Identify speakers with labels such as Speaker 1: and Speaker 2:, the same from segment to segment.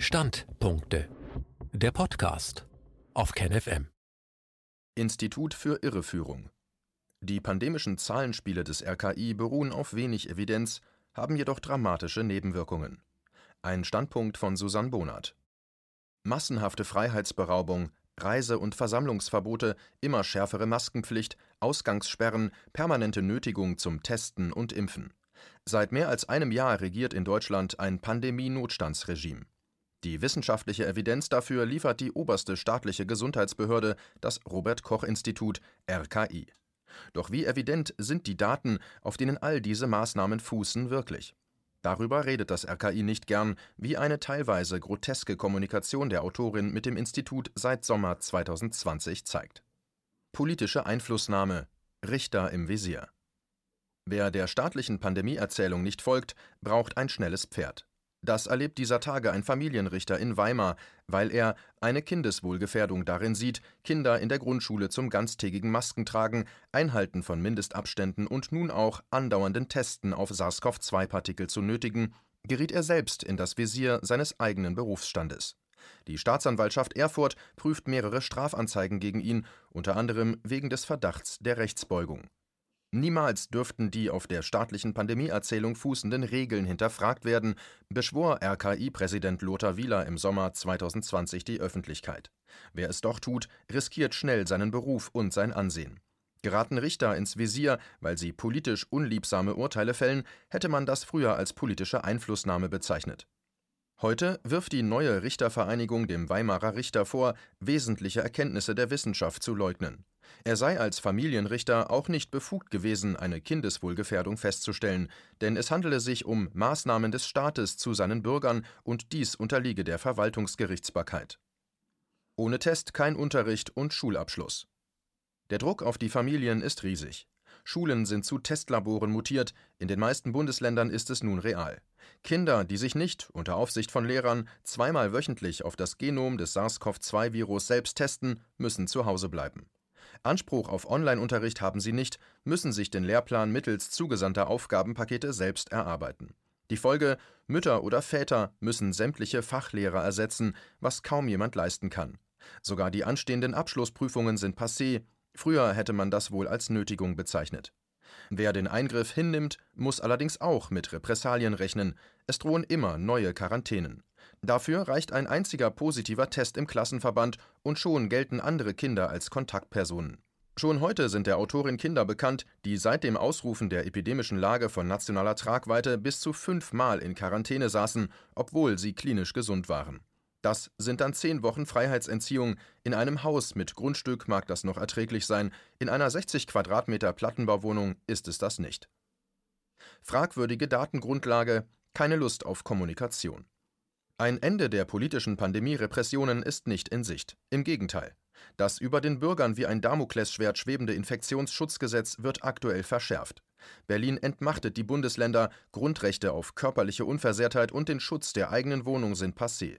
Speaker 1: Standpunkte. Der Podcast auf KenFM.
Speaker 2: Institut für Irreführung. Die pandemischen Zahlenspiele des RKI beruhen auf wenig Evidenz, haben jedoch dramatische Nebenwirkungen. Ein Standpunkt von Susanne Bonat. Massenhafte Freiheitsberaubung, Reise- und Versammlungsverbote, immer schärfere Maskenpflicht, Ausgangssperren, permanente Nötigung zum Testen und Impfen. Seit mehr als einem Jahr regiert in Deutschland ein Pandemie-Notstandsregime. Die wissenschaftliche Evidenz dafür liefert die oberste staatliche Gesundheitsbehörde, das Robert Koch Institut RKI. Doch wie evident sind die Daten, auf denen all diese Maßnahmen fußen, wirklich? Darüber redet das RKI nicht gern, wie eine teilweise groteske Kommunikation der Autorin mit dem Institut seit Sommer 2020 zeigt. Politische Einflussnahme Richter im Visier Wer der staatlichen Pandemieerzählung nicht folgt, braucht ein schnelles Pferd. Das erlebt dieser Tage ein Familienrichter in Weimar, weil er eine Kindeswohlgefährdung darin sieht, Kinder in der Grundschule zum ganztägigen Maskentragen, Einhalten von Mindestabständen und nun auch andauernden Testen auf SARS-CoV-2-Partikel zu nötigen, geriet er selbst in das Visier seines eigenen Berufsstandes. Die Staatsanwaltschaft Erfurt prüft mehrere Strafanzeigen gegen ihn, unter anderem wegen des Verdachts der Rechtsbeugung. Niemals dürften die auf der staatlichen Pandemieerzählung fußenden Regeln hinterfragt werden, beschwor RKI-Präsident Lothar Wieler im Sommer 2020 die Öffentlichkeit. Wer es doch tut, riskiert schnell seinen Beruf und sein Ansehen. Geraten Richter ins Visier, weil sie politisch unliebsame Urteile fällen, hätte man das früher als politische Einflussnahme bezeichnet. Heute wirft die neue Richtervereinigung dem Weimarer Richter vor, wesentliche Erkenntnisse der Wissenschaft zu leugnen. Er sei als Familienrichter auch nicht befugt gewesen, eine Kindeswohlgefährdung festzustellen, denn es handele sich um Maßnahmen des Staates zu seinen Bürgern und dies unterliege der Verwaltungsgerichtsbarkeit. Ohne Test kein Unterricht und Schulabschluss. Der Druck auf die Familien ist riesig. Schulen sind zu Testlaboren mutiert, in den meisten Bundesländern ist es nun real. Kinder, die sich nicht, unter Aufsicht von Lehrern, zweimal wöchentlich auf das Genom des SARS-CoV-2-Virus selbst testen, müssen zu Hause bleiben. Anspruch auf Online-Unterricht haben sie nicht, müssen sich den Lehrplan mittels zugesandter Aufgabenpakete selbst erarbeiten. Die Folge: Mütter oder Väter müssen sämtliche Fachlehrer ersetzen, was kaum jemand leisten kann. Sogar die anstehenden Abschlussprüfungen sind passé, früher hätte man das wohl als Nötigung bezeichnet. Wer den Eingriff hinnimmt, muss allerdings auch mit Repressalien rechnen, es drohen immer neue Quarantänen. Dafür reicht ein einziger positiver Test im Klassenverband und schon gelten andere Kinder als Kontaktpersonen. Schon heute sind der Autorin Kinder bekannt, die seit dem Ausrufen der epidemischen Lage von nationaler Tragweite bis zu fünfmal in Quarantäne saßen, obwohl sie klinisch gesund waren. Das sind dann zehn Wochen Freiheitsentziehung. In einem Haus mit Grundstück mag das noch erträglich sein, in einer 60 Quadratmeter Plattenbauwohnung ist es das nicht. Fragwürdige Datengrundlage, keine Lust auf Kommunikation. Ein Ende der politischen Pandemie-Repressionen ist nicht in Sicht. Im Gegenteil. Das über den Bürgern wie ein Damoklesschwert schwebende Infektionsschutzgesetz wird aktuell verschärft. Berlin entmachtet die Bundesländer, Grundrechte auf körperliche Unversehrtheit und den Schutz der eigenen Wohnung sind passé.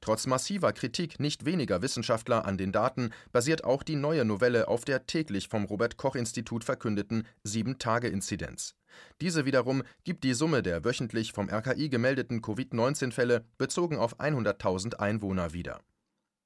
Speaker 2: Trotz massiver Kritik nicht weniger Wissenschaftler an den Daten basiert auch die neue Novelle auf der täglich vom Robert Koch Institut verkündeten 7-Tage-Inzidenz. Diese wiederum gibt die Summe der wöchentlich vom RKI gemeldeten Covid-19-Fälle bezogen auf 100.000 Einwohner wieder.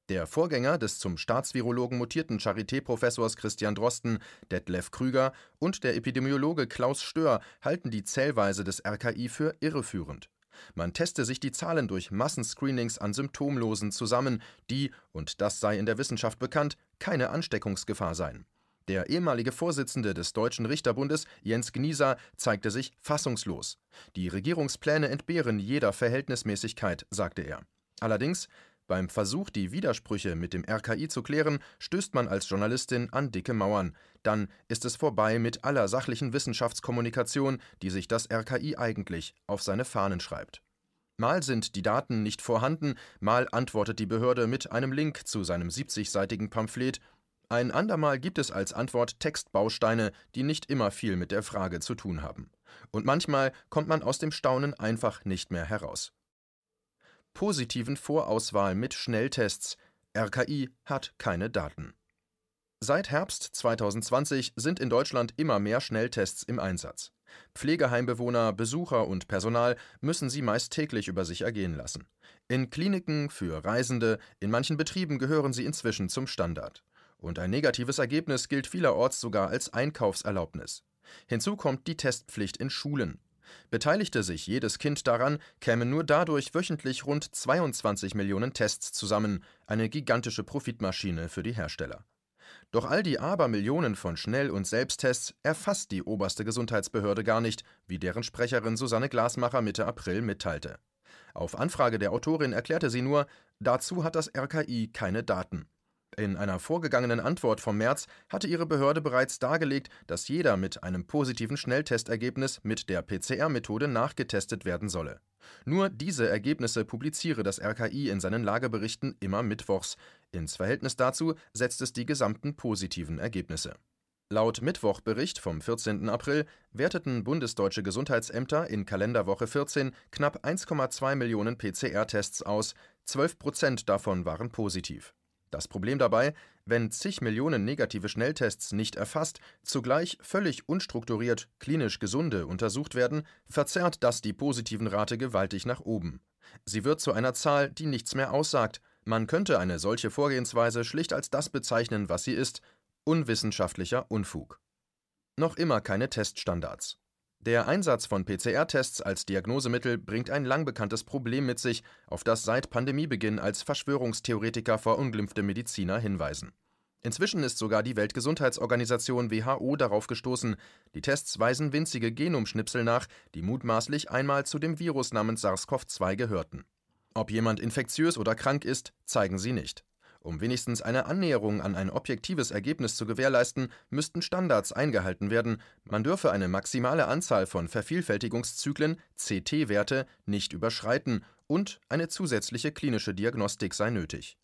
Speaker 2: Der Vorgänger des zum Staatsvirologen mutierten Charité-Professors Christian Drosten, Detlef Krüger und der Epidemiologe Klaus Stör halten die Zählweise des RKI für irreführend. Man teste sich die Zahlen durch Massenscreenings an Symptomlosen zusammen, die, und das sei in der Wissenschaft bekannt, keine Ansteckungsgefahr seien. Der ehemalige Vorsitzende des Deutschen Richterbundes, Jens Gnieser, zeigte sich fassungslos. Die Regierungspläne entbehren jeder Verhältnismäßigkeit, sagte er. Allerdings, beim Versuch, die Widersprüche mit dem RKI zu klären, stößt man als Journalistin an dicke Mauern. Dann ist es vorbei mit aller sachlichen Wissenschaftskommunikation, die sich das RKI eigentlich auf seine Fahnen schreibt. Mal sind die Daten nicht vorhanden, mal antwortet die Behörde mit einem Link zu seinem 70-seitigen Pamphlet ein andermal gibt es als Antwort Textbausteine, die nicht immer viel mit der Frage zu tun haben. Und manchmal kommt man aus dem Staunen einfach nicht mehr heraus. Positiven Vorauswahl mit Schnelltests. RKI hat keine Daten. Seit Herbst 2020 sind in Deutschland immer mehr Schnelltests im Einsatz. Pflegeheimbewohner, Besucher und Personal müssen sie meist täglich über sich ergehen lassen. In Kliniken, für Reisende, in manchen Betrieben gehören sie inzwischen zum Standard. Und ein negatives Ergebnis gilt vielerorts sogar als Einkaufserlaubnis. Hinzu kommt die Testpflicht in Schulen. Beteiligte sich jedes Kind daran, kämen nur dadurch wöchentlich rund 22 Millionen Tests zusammen, eine gigantische Profitmaschine für die Hersteller. Doch all die Abermillionen von Schnell- und Selbsttests erfasst die oberste Gesundheitsbehörde gar nicht, wie deren Sprecherin Susanne Glasmacher Mitte April mitteilte. Auf Anfrage der Autorin erklärte sie nur, dazu hat das RKI keine Daten. In einer vorgegangenen Antwort vom März hatte ihre Behörde bereits dargelegt, dass jeder mit einem positiven Schnelltestergebnis mit der PCR-Methode nachgetestet werden solle. Nur diese Ergebnisse publiziere das RKI in seinen Lageberichten immer mittwochs. Ins Verhältnis dazu setzt es die gesamten positiven Ergebnisse. Laut Mittwochbericht vom 14. April werteten bundesdeutsche Gesundheitsämter in Kalenderwoche 14 knapp 1,2 Millionen PCR-Tests aus, 12 Prozent davon waren positiv. Das Problem dabei, wenn zig Millionen negative Schnelltests nicht erfasst, zugleich völlig unstrukturiert klinisch Gesunde untersucht werden, verzerrt das die positiven Rate gewaltig nach oben. Sie wird zu einer Zahl, die nichts mehr aussagt. Man könnte eine solche Vorgehensweise schlicht als das bezeichnen, was sie ist: unwissenschaftlicher Unfug. Noch immer keine Teststandards. Der Einsatz von PCR-Tests als Diagnosemittel bringt ein lang bekanntes Problem mit sich, auf das seit Pandemiebeginn als Verschwörungstheoretiker verunglimpfte Mediziner hinweisen. Inzwischen ist sogar die Weltgesundheitsorganisation WHO darauf gestoßen, die Tests weisen winzige Genomschnipsel nach, die mutmaßlich einmal zu dem Virus namens SARS-CoV-2 gehörten. Ob jemand infektiös oder krank ist, zeigen sie nicht. Um wenigstens eine Annäherung an ein objektives Ergebnis zu gewährleisten, müssten Standards eingehalten werden, man dürfe eine maximale Anzahl von Vervielfältigungszyklen CT-Werte nicht überschreiten und eine zusätzliche klinische Diagnostik sei nötig.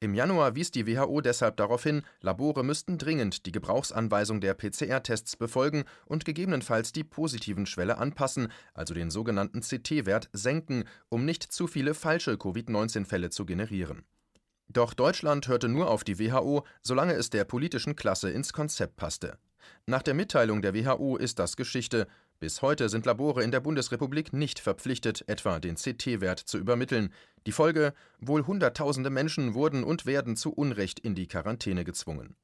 Speaker 2: Im Januar wies die WHO deshalb darauf hin, Labore müssten dringend die Gebrauchsanweisung der PCR-Tests befolgen und gegebenenfalls die positiven Schwelle anpassen, also den sogenannten CT-Wert senken, um nicht zu viele falsche Covid-19-Fälle zu generieren. Doch Deutschland hörte nur auf die WHO, solange es der politischen Klasse ins Konzept passte. Nach der Mitteilung der WHO ist das Geschichte. Bis heute sind Labore in der Bundesrepublik nicht verpflichtet, etwa den CT-Wert zu übermitteln. Die Folge: Wohl Hunderttausende Menschen wurden und werden zu Unrecht in die Quarantäne gezwungen.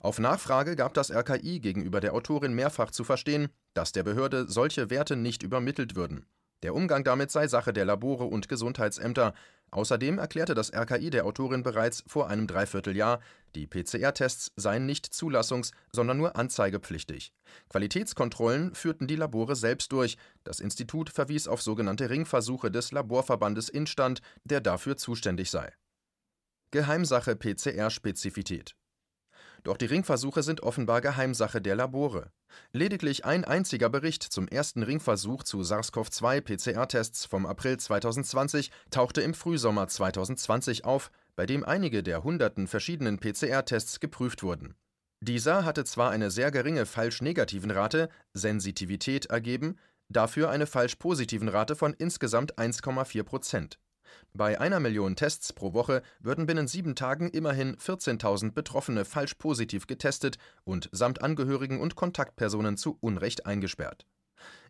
Speaker 2: Auf Nachfrage gab das RKI gegenüber der Autorin mehrfach zu verstehen, dass der Behörde solche Werte nicht übermittelt würden. Der Umgang damit sei Sache der Labore und Gesundheitsämter. Außerdem erklärte das RKI der Autorin bereits vor einem Dreivierteljahr, die PCR-Tests seien nicht zulassungs-, sondern nur anzeigepflichtig. Qualitätskontrollen führten die Labore selbst durch. Das Institut verwies auf sogenannte Ringversuche des Laborverbandes Instand, der dafür zuständig sei. Geheimsache PCR-Spezifität doch die Ringversuche sind offenbar Geheimsache der Labore. Lediglich ein einziger Bericht zum ersten Ringversuch zu SARS-CoV-2-PCR-Tests vom April 2020 tauchte im Frühsommer 2020 auf, bei dem einige der hunderten verschiedenen PCR-Tests geprüft wurden. Dieser hatte zwar eine sehr geringe falsch-negativen Rate, Sensitivität, ergeben, dafür eine falsch-positiven Rate von insgesamt 1,4 Prozent. Bei einer Million Tests pro Woche würden binnen sieben Tagen immerhin 14.000 Betroffene falsch positiv getestet und samt Angehörigen und Kontaktpersonen zu Unrecht eingesperrt.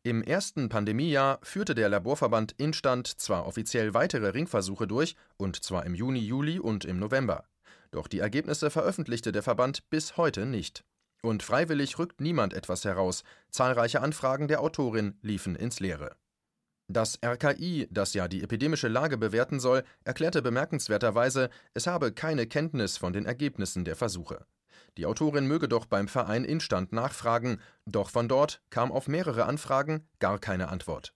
Speaker 2: Im ersten Pandemiejahr führte der Laborverband Instand zwar offiziell weitere Ringversuche durch, und zwar im Juni, Juli und im November. Doch die Ergebnisse veröffentlichte der Verband bis heute nicht. Und freiwillig rückt niemand etwas heraus. Zahlreiche Anfragen der Autorin liefen ins Leere. Das RKI, das ja die epidemische Lage bewerten soll, erklärte bemerkenswerterweise, es habe keine Kenntnis von den Ergebnissen der Versuche. Die Autorin möge doch beim Verein Instand nachfragen, doch von dort kam auf mehrere Anfragen gar keine Antwort.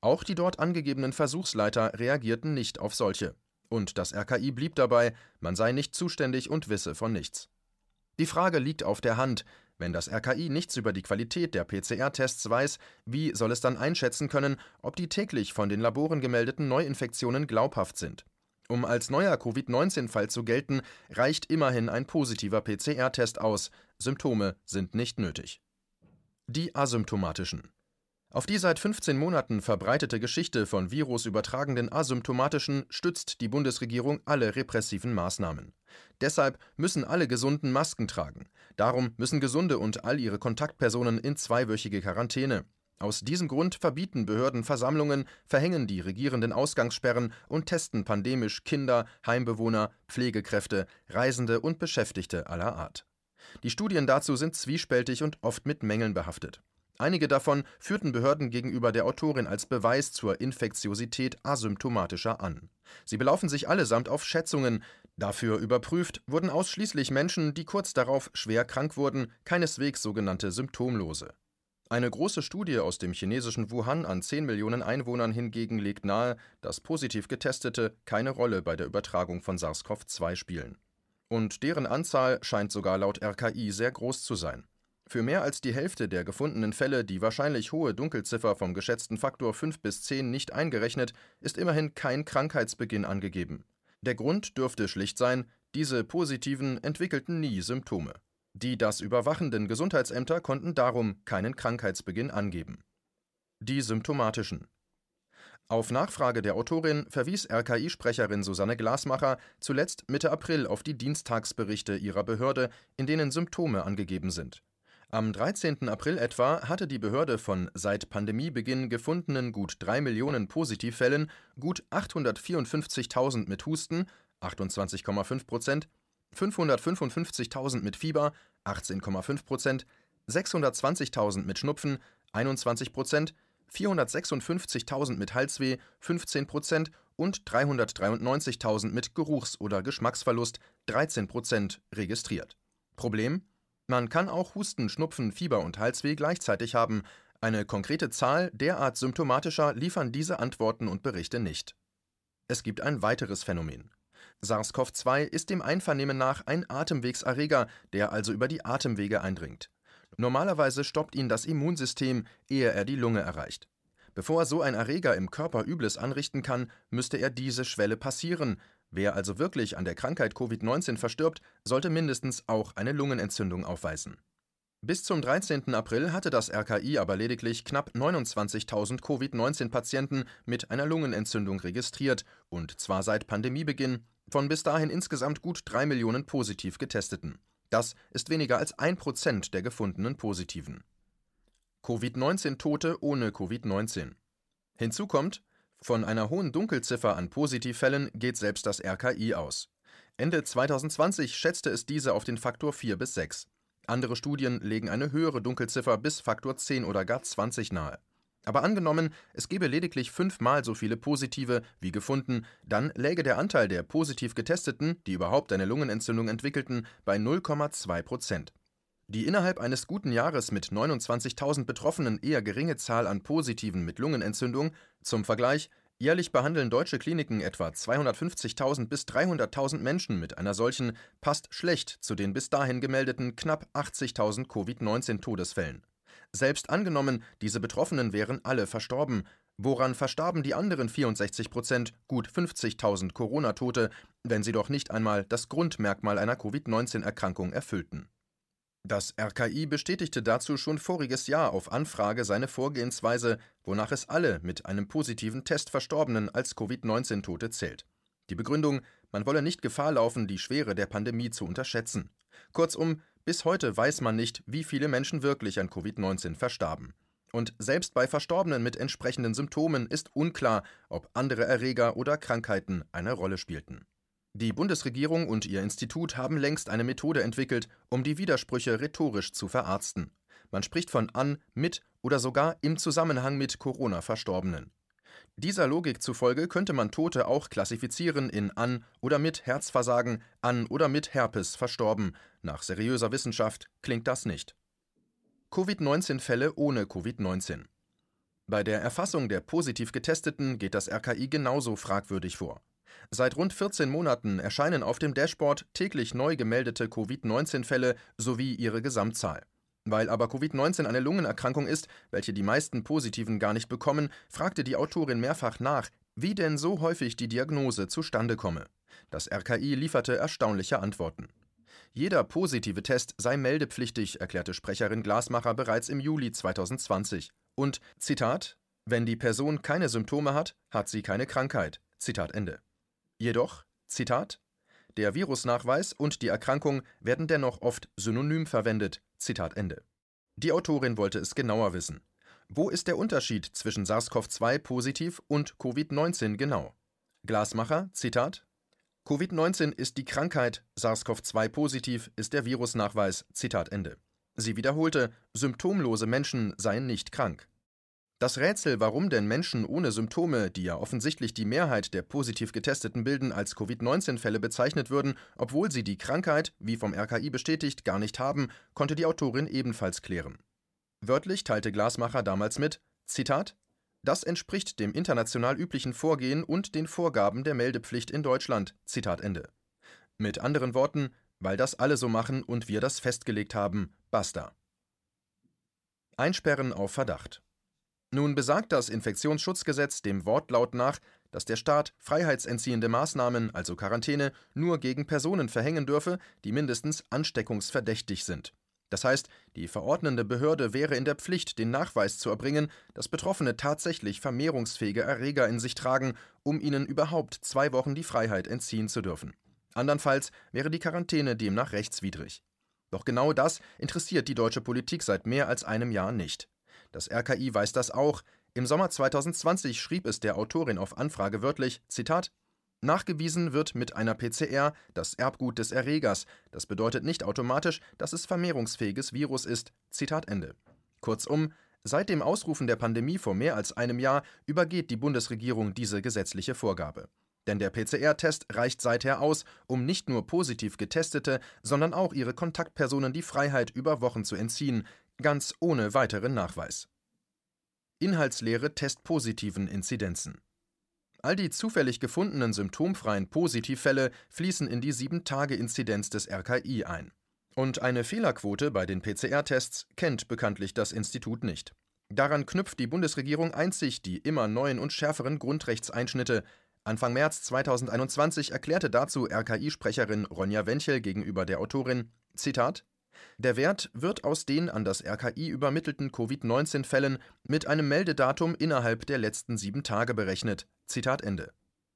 Speaker 2: Auch die dort angegebenen Versuchsleiter reagierten nicht auf solche. Und das RKI blieb dabei, man sei nicht zuständig und wisse von nichts. Die Frage liegt auf der Hand, wenn das RKI nichts über die Qualität der PCR-Tests weiß, wie soll es dann einschätzen können, ob die täglich von den Laboren gemeldeten Neuinfektionen glaubhaft sind? Um als neuer Covid-19-Fall zu gelten, reicht immerhin ein positiver PCR-Test aus. Symptome sind nicht nötig. Die asymptomatischen. Auf die seit 15 Monaten verbreitete Geschichte von virusübertragenden Asymptomatischen stützt die Bundesregierung alle repressiven Maßnahmen. Deshalb müssen alle Gesunden Masken tragen. Darum müssen Gesunde und all ihre Kontaktpersonen in zweiwöchige Quarantäne. Aus diesem Grund verbieten Behörden Versammlungen, verhängen die Regierenden Ausgangssperren und testen pandemisch Kinder, Heimbewohner, Pflegekräfte, Reisende und Beschäftigte aller Art. Die Studien dazu sind zwiespältig und oft mit Mängeln behaftet. Einige davon führten Behörden gegenüber der Autorin als Beweis zur Infektiosität asymptomatischer an. Sie belaufen sich allesamt auf Schätzungen. Dafür überprüft wurden ausschließlich Menschen, die kurz darauf schwer krank wurden, keineswegs sogenannte Symptomlose. Eine große Studie aus dem chinesischen Wuhan an 10 Millionen Einwohnern hingegen legt nahe, dass positiv Getestete keine Rolle bei der Übertragung von SARS-CoV-2 spielen. Und deren Anzahl scheint sogar laut RKI sehr groß zu sein. Für mehr als die Hälfte der gefundenen Fälle, die wahrscheinlich hohe Dunkelziffer vom geschätzten Faktor 5 bis 10 nicht eingerechnet, ist immerhin kein Krankheitsbeginn angegeben. Der Grund dürfte schlicht sein, diese Positiven entwickelten nie Symptome. Die das überwachenden Gesundheitsämter konnten darum keinen Krankheitsbeginn angeben. Die symptomatischen. Auf Nachfrage der Autorin verwies RKI-Sprecherin Susanne Glasmacher zuletzt Mitte April auf die Dienstagsberichte ihrer Behörde, in denen Symptome angegeben sind. Am 13. April etwa hatte die Behörde von seit Pandemiebeginn gefundenen gut 3 Millionen Positivfällen gut 854.000 mit Husten (28,5 Prozent), 555.000 mit Fieber (18,5 Prozent), 620.000 mit Schnupfen (21 Prozent), 456.000 mit Halsweh (15 Prozent) und 393.000 mit Geruchs oder Geschmacksverlust (13 Prozent) registriert. Problem: Man kann auch Husten, Schnupfen, Fieber und Halsweh gleichzeitig haben, eine konkrete Zahl derart symptomatischer liefern diese Antworten und Berichte nicht. Es gibt ein weiteres Phänomen SARS-CoV-2 ist dem Einvernehmen nach ein Atemwegserreger, der also über die Atemwege eindringt. Normalerweise stoppt ihn das Immunsystem, ehe er die Lunge erreicht. Bevor so ein Erreger im Körper Übles anrichten kann, müsste er diese Schwelle passieren. Wer also wirklich an der Krankheit Covid-19 verstirbt, sollte mindestens auch eine Lungenentzündung aufweisen. Bis zum 13. April hatte das RKI aber lediglich knapp 29.000 Covid-19-Patienten mit einer Lungenentzündung registriert, und zwar seit Pandemiebeginn, von bis dahin insgesamt gut 3 Millionen positiv Getesteten. Das ist weniger als ein Prozent der gefundenen Positiven. Covid-19-Tote ohne Covid-19. Hinzu kommt, von einer hohen Dunkelziffer an Positivfällen geht selbst das RKI aus. Ende 2020 schätzte es diese auf den Faktor 4 bis 6. Andere Studien legen eine höhere Dunkelziffer bis Faktor 10 oder gar 20 nahe. Aber angenommen, es gäbe lediglich fünfmal so viele Positive wie gefunden, dann läge der Anteil der positiv Getesteten, die überhaupt eine Lungenentzündung entwickelten, bei 0,2 Prozent. Die innerhalb eines guten Jahres mit 29.000 Betroffenen eher geringe Zahl an Positiven mit Lungenentzündung, zum Vergleich, jährlich behandeln deutsche Kliniken etwa 250.000 bis 300.000 Menschen mit einer solchen, passt schlecht zu den bis dahin gemeldeten knapp 80.000 Covid-19-Todesfällen. Selbst angenommen, diese Betroffenen wären alle verstorben, woran verstarben die anderen 64 Prozent, gut 50.000 Corona-Tote, wenn sie doch nicht einmal das Grundmerkmal einer Covid-19-Erkrankung erfüllten? Das RKI bestätigte dazu schon voriges Jahr auf Anfrage seine Vorgehensweise, wonach es alle mit einem positiven Test Verstorbenen als Covid-19-Tote zählt. Die Begründung, man wolle nicht Gefahr laufen, die Schwere der Pandemie zu unterschätzen. Kurzum, bis heute weiß man nicht, wie viele Menschen wirklich an Covid-19 verstarben. Und selbst bei Verstorbenen mit entsprechenden Symptomen ist unklar, ob andere Erreger oder Krankheiten eine Rolle spielten. Die Bundesregierung und ihr Institut haben längst eine Methode entwickelt, um die Widersprüche rhetorisch zu verarzten. Man spricht von an, mit oder sogar im Zusammenhang mit Corona-Verstorbenen. Dieser Logik zufolge könnte man Tote auch klassifizieren in an oder mit Herzversagen, an oder mit Herpes verstorben. Nach seriöser Wissenschaft klingt das nicht. Covid-19-Fälle ohne Covid-19. Bei der Erfassung der positiv Getesteten geht das RKI genauso fragwürdig vor. Seit rund 14 Monaten erscheinen auf dem Dashboard täglich neu gemeldete Covid-19-Fälle sowie ihre Gesamtzahl. Weil aber Covid-19 eine Lungenerkrankung ist, welche die meisten Positiven gar nicht bekommen, fragte die Autorin mehrfach nach, wie denn so häufig die Diagnose zustande komme. Das RKI lieferte erstaunliche Antworten. Jeder positive Test sei meldepflichtig, erklärte Sprecherin Glasmacher bereits im Juli 2020. Und, Zitat, wenn die Person keine Symptome hat, hat sie keine Krankheit. Zitat Ende. Jedoch, Zitat, der Virusnachweis und die Erkrankung werden dennoch oft synonym verwendet. Zitat Ende. Die Autorin wollte es genauer wissen. Wo ist der Unterschied zwischen SARS-CoV-2 positiv und Covid-19 genau? Glasmacher, Zitat: Covid-19 ist die Krankheit, SARS-CoV-2 positiv ist der Virusnachweis. Zitat Ende. Sie wiederholte, symptomlose Menschen seien nicht krank. Das Rätsel, warum denn Menschen ohne Symptome, die ja offensichtlich die Mehrheit der positiv Getesteten bilden, als Covid-19-Fälle bezeichnet würden, obwohl sie die Krankheit, wie vom RKI bestätigt, gar nicht haben, konnte die Autorin ebenfalls klären. Wörtlich teilte Glasmacher damals mit: Zitat: Das entspricht dem international üblichen Vorgehen und den Vorgaben der Meldepflicht in Deutschland. Zitat Ende. Mit anderen Worten, weil das alle so machen und wir das festgelegt haben, basta. Einsperren auf Verdacht. Nun besagt das Infektionsschutzgesetz dem Wortlaut nach, dass der Staat freiheitsentziehende Maßnahmen, also Quarantäne, nur gegen Personen verhängen dürfe, die mindestens ansteckungsverdächtig sind. Das heißt, die verordnende Behörde wäre in der Pflicht, den Nachweis zu erbringen, dass Betroffene tatsächlich vermehrungsfähige Erreger in sich tragen, um ihnen überhaupt zwei Wochen die Freiheit entziehen zu dürfen. Andernfalls wäre die Quarantäne demnach rechtswidrig. Doch genau das interessiert die deutsche Politik seit mehr als einem Jahr nicht. Das RKI weiß das auch. Im Sommer 2020 schrieb es der Autorin auf Anfrage wörtlich: Zitat Nachgewiesen wird mit einer PCR das Erbgut des Erregers. Das bedeutet nicht automatisch, dass es vermehrungsfähiges Virus ist. Zitat Ende. Kurzum, seit dem Ausrufen der Pandemie vor mehr als einem Jahr übergeht die Bundesregierung diese gesetzliche Vorgabe. Denn der PCR-Test reicht seither aus, um nicht nur positiv Getestete, sondern auch ihre Kontaktpersonen die Freiheit über Wochen zu entziehen, ganz ohne weiteren Nachweis. Inhaltslehre testpositiven Inzidenzen. All die zufällig gefundenen symptomfreien Positivfälle fließen in die 7-Tage-Inzidenz des RKI ein. Und eine Fehlerquote bei den PCR-Tests kennt bekanntlich das Institut nicht. Daran knüpft die Bundesregierung einzig die immer neuen und schärferen Grundrechtseinschnitte. Anfang März 2021 erklärte dazu RKI-Sprecherin Ronja Wenchel gegenüber der Autorin: Zitat der Wert wird aus den an das RKI übermittelten Covid-19-Fällen mit einem Meldedatum innerhalb der letzten sieben Tage berechnet.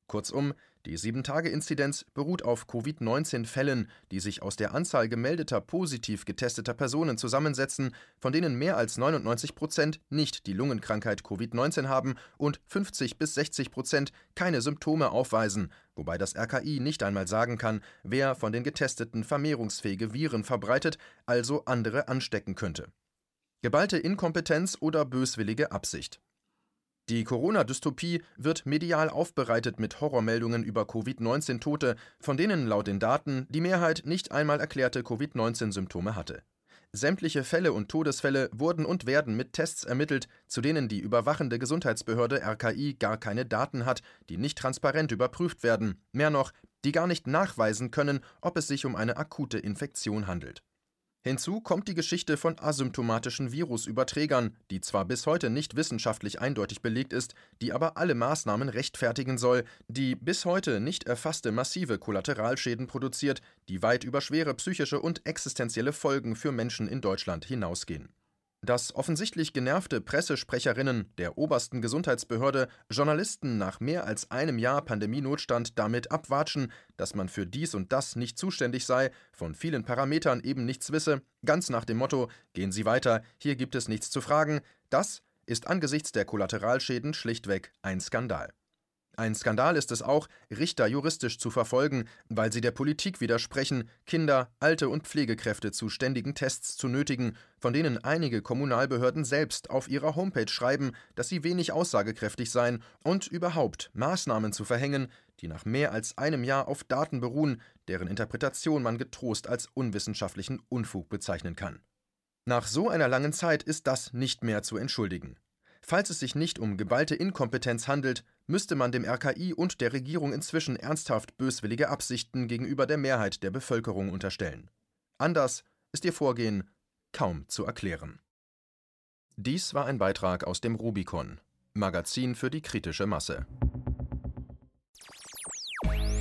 Speaker 2: Kurzum, die 7-Tage-Inzidenz beruht auf Covid-19-Fällen, die sich aus der Anzahl gemeldeter positiv getesteter Personen zusammensetzen, von denen mehr als 99 Prozent nicht die Lungenkrankheit Covid-19 haben und 50 bis 60 Prozent keine Symptome aufweisen, wobei das RKI nicht einmal sagen kann, wer von den Getesteten vermehrungsfähige Viren verbreitet, also andere anstecken könnte. Geballte Inkompetenz oder böswillige Absicht. Die Corona-Dystopie wird medial aufbereitet mit Horrormeldungen über Covid-19-Tote, von denen laut den Daten die Mehrheit nicht einmal erklärte Covid-19-Symptome hatte. Sämtliche Fälle und Todesfälle wurden und werden mit Tests ermittelt, zu denen die überwachende Gesundheitsbehörde RKI gar keine Daten hat, die nicht transparent überprüft werden, mehr noch, die gar nicht nachweisen können, ob es sich um eine akute Infektion handelt Hinzu kommt die Geschichte von asymptomatischen Virusüberträgern, die zwar bis heute nicht wissenschaftlich eindeutig belegt ist, die aber alle Maßnahmen rechtfertigen soll, die bis heute nicht erfasste massive Kollateralschäden produziert, die weit über schwere psychische und existenzielle Folgen für Menschen in Deutschland hinausgehen dass offensichtlich genervte Pressesprecherinnen der obersten Gesundheitsbehörde Journalisten nach mehr als einem Jahr Pandemienotstand damit abwatschen, dass man für dies und das nicht zuständig sei, von vielen Parametern eben nichts wisse, ganz nach dem Motto Gehen Sie weiter, hier gibt es nichts zu fragen, das ist angesichts der Kollateralschäden schlichtweg ein Skandal. Ein Skandal ist es auch, Richter juristisch zu verfolgen, weil sie der Politik widersprechen, Kinder, Alte und Pflegekräfte zu ständigen Tests zu nötigen, von denen einige Kommunalbehörden selbst auf ihrer Homepage schreiben, dass sie wenig aussagekräftig seien und überhaupt Maßnahmen zu verhängen, die nach mehr als einem Jahr auf Daten beruhen, deren Interpretation man getrost als unwissenschaftlichen Unfug bezeichnen kann. Nach so einer langen Zeit ist das nicht mehr zu entschuldigen. Falls es sich nicht um geballte Inkompetenz handelt, müsste man dem RKI und der Regierung inzwischen ernsthaft böswillige Absichten gegenüber der Mehrheit der Bevölkerung unterstellen. Anders ist ihr Vorgehen kaum zu erklären. Dies war ein Beitrag aus dem Rubicon, Magazin für die kritische Masse.